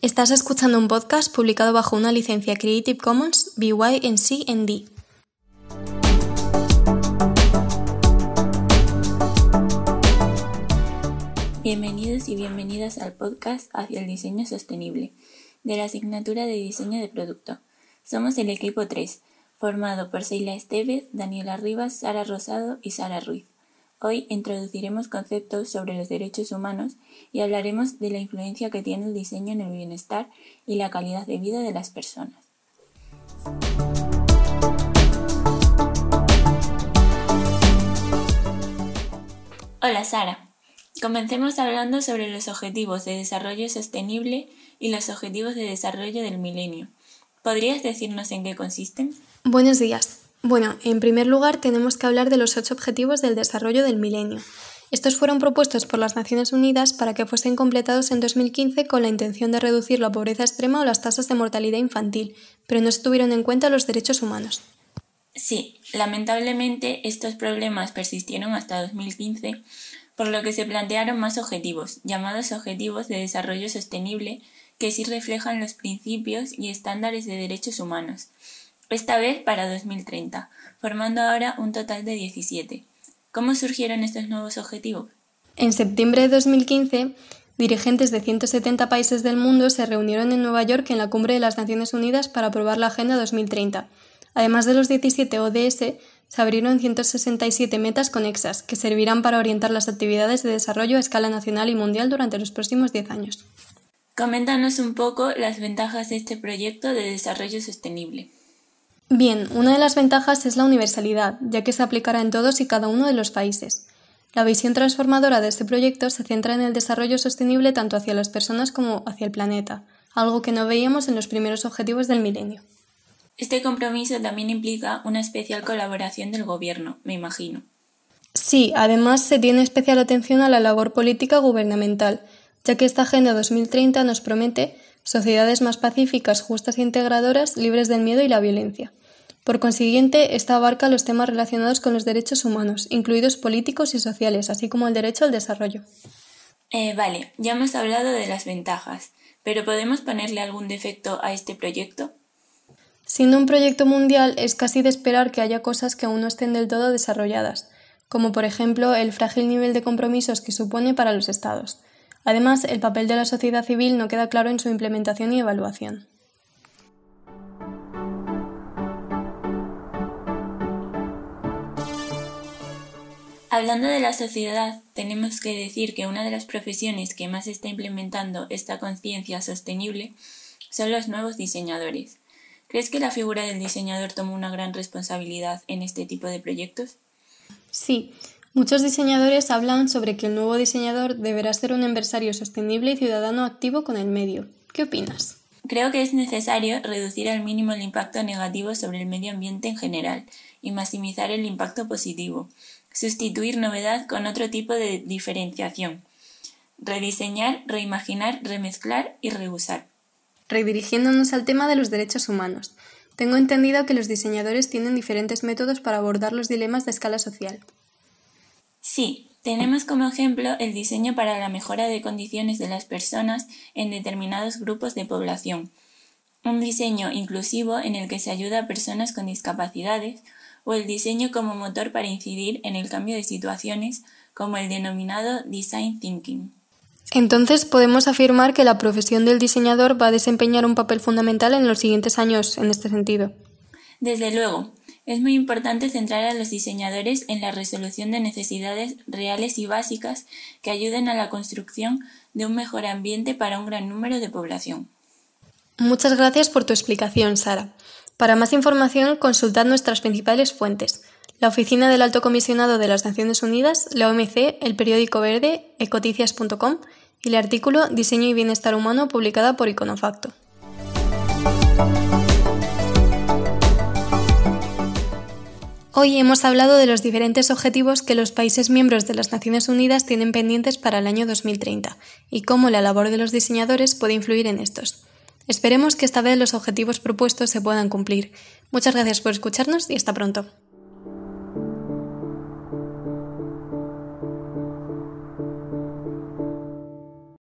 Estás escuchando un podcast publicado bajo una licencia Creative Commons BY-NC ND. Bienvenidos y bienvenidas al podcast Hacia el Diseño Sostenible, de la asignatura de Diseño de Producto. Somos el equipo 3, formado por Seila Estevez, Daniela Rivas, Sara Rosado y Sara Ruiz. Hoy introduciremos conceptos sobre los derechos humanos y hablaremos de la influencia que tiene el diseño en el bienestar y la calidad de vida de las personas. Hola Sara, comencemos hablando sobre los objetivos de desarrollo sostenible y los objetivos de desarrollo del milenio. ¿Podrías decirnos en qué consisten? Buenos días. Bueno, en primer lugar tenemos que hablar de los ocho objetivos del desarrollo del milenio. Estos fueron propuestos por las Naciones Unidas para que fuesen completados en 2015 con la intención de reducir la pobreza extrema o las tasas de mortalidad infantil, pero no se tuvieron en cuenta los derechos humanos. Sí, lamentablemente estos problemas persistieron hasta 2015, por lo que se plantearon más objetivos, llamados Objetivos de Desarrollo Sostenible, que sí reflejan los principios y estándares de derechos humanos esta vez para 2030, formando ahora un total de 17. ¿Cómo surgieron estos nuevos objetivos? En septiembre de 2015, dirigentes de 170 países del mundo se reunieron en Nueva York en la Cumbre de las Naciones Unidas para aprobar la Agenda 2030. Además de los 17 ODS, se abrieron 167 metas conexas que servirán para orientar las actividades de desarrollo a escala nacional y mundial durante los próximos 10 años. Coméntanos un poco las ventajas de este proyecto de desarrollo sostenible. Bien, una de las ventajas es la universalidad, ya que se aplicará en todos y cada uno de los países. La visión transformadora de este proyecto se centra en el desarrollo sostenible tanto hacia las personas como hacia el planeta, algo que no veíamos en los primeros objetivos del milenio. Este compromiso también implica una especial colaboración del Gobierno, me imagino. Sí, además se tiene especial atención a la labor política gubernamental, ya que esta Agenda 2030 nos promete sociedades más pacíficas, justas e integradoras, libres del miedo y la violencia. Por consiguiente, esta abarca los temas relacionados con los derechos humanos, incluidos políticos y sociales, así como el derecho al desarrollo. Eh, vale, ya hemos hablado de las ventajas, pero ¿podemos ponerle algún defecto a este proyecto? Siendo un proyecto mundial, es casi de esperar que haya cosas que aún no estén del todo desarrolladas, como por ejemplo el frágil nivel de compromisos que supone para los Estados. Además, el papel de la sociedad civil no queda claro en su implementación y evaluación. Hablando de la sociedad, tenemos que decir que una de las profesiones que más está implementando esta conciencia sostenible son los nuevos diseñadores. ¿Crees que la figura del diseñador toma una gran responsabilidad en este tipo de proyectos? Sí, muchos diseñadores hablan sobre que el nuevo diseñador deberá ser un empresario sostenible y ciudadano activo con el medio. ¿Qué opinas? Creo que es necesario reducir al mínimo el impacto negativo sobre el medio ambiente en general y maximizar el impacto positivo sustituir novedad con otro tipo de diferenciación, rediseñar, reimaginar, remezclar y reusar. Redirigiéndonos al tema de los derechos humanos, tengo entendido que los diseñadores tienen diferentes métodos para abordar los dilemas de escala social. Sí, tenemos como ejemplo el diseño para la mejora de condiciones de las personas en determinados grupos de población, un diseño inclusivo en el que se ayuda a personas con discapacidades o el diseño como motor para incidir en el cambio de situaciones, como el denominado Design Thinking. Entonces podemos afirmar que la profesión del diseñador va a desempeñar un papel fundamental en los siguientes años en este sentido. Desde luego, es muy importante centrar a los diseñadores en la resolución de necesidades reales y básicas que ayuden a la construcción de un mejor ambiente para un gran número de población. Muchas gracias por tu explicación, Sara. Para más información, consultad nuestras principales fuentes. La Oficina del Alto Comisionado de las Naciones Unidas, la OMC, el periódico verde, ecoticias.com y el artículo Diseño y Bienestar Humano publicada por Iconofacto. Hoy hemos hablado de los diferentes objetivos que los países miembros de las Naciones Unidas tienen pendientes para el año 2030 y cómo la labor de los diseñadores puede influir en estos. Esperemos que esta vez los objetivos propuestos se puedan cumplir. Muchas gracias por escucharnos y hasta pronto.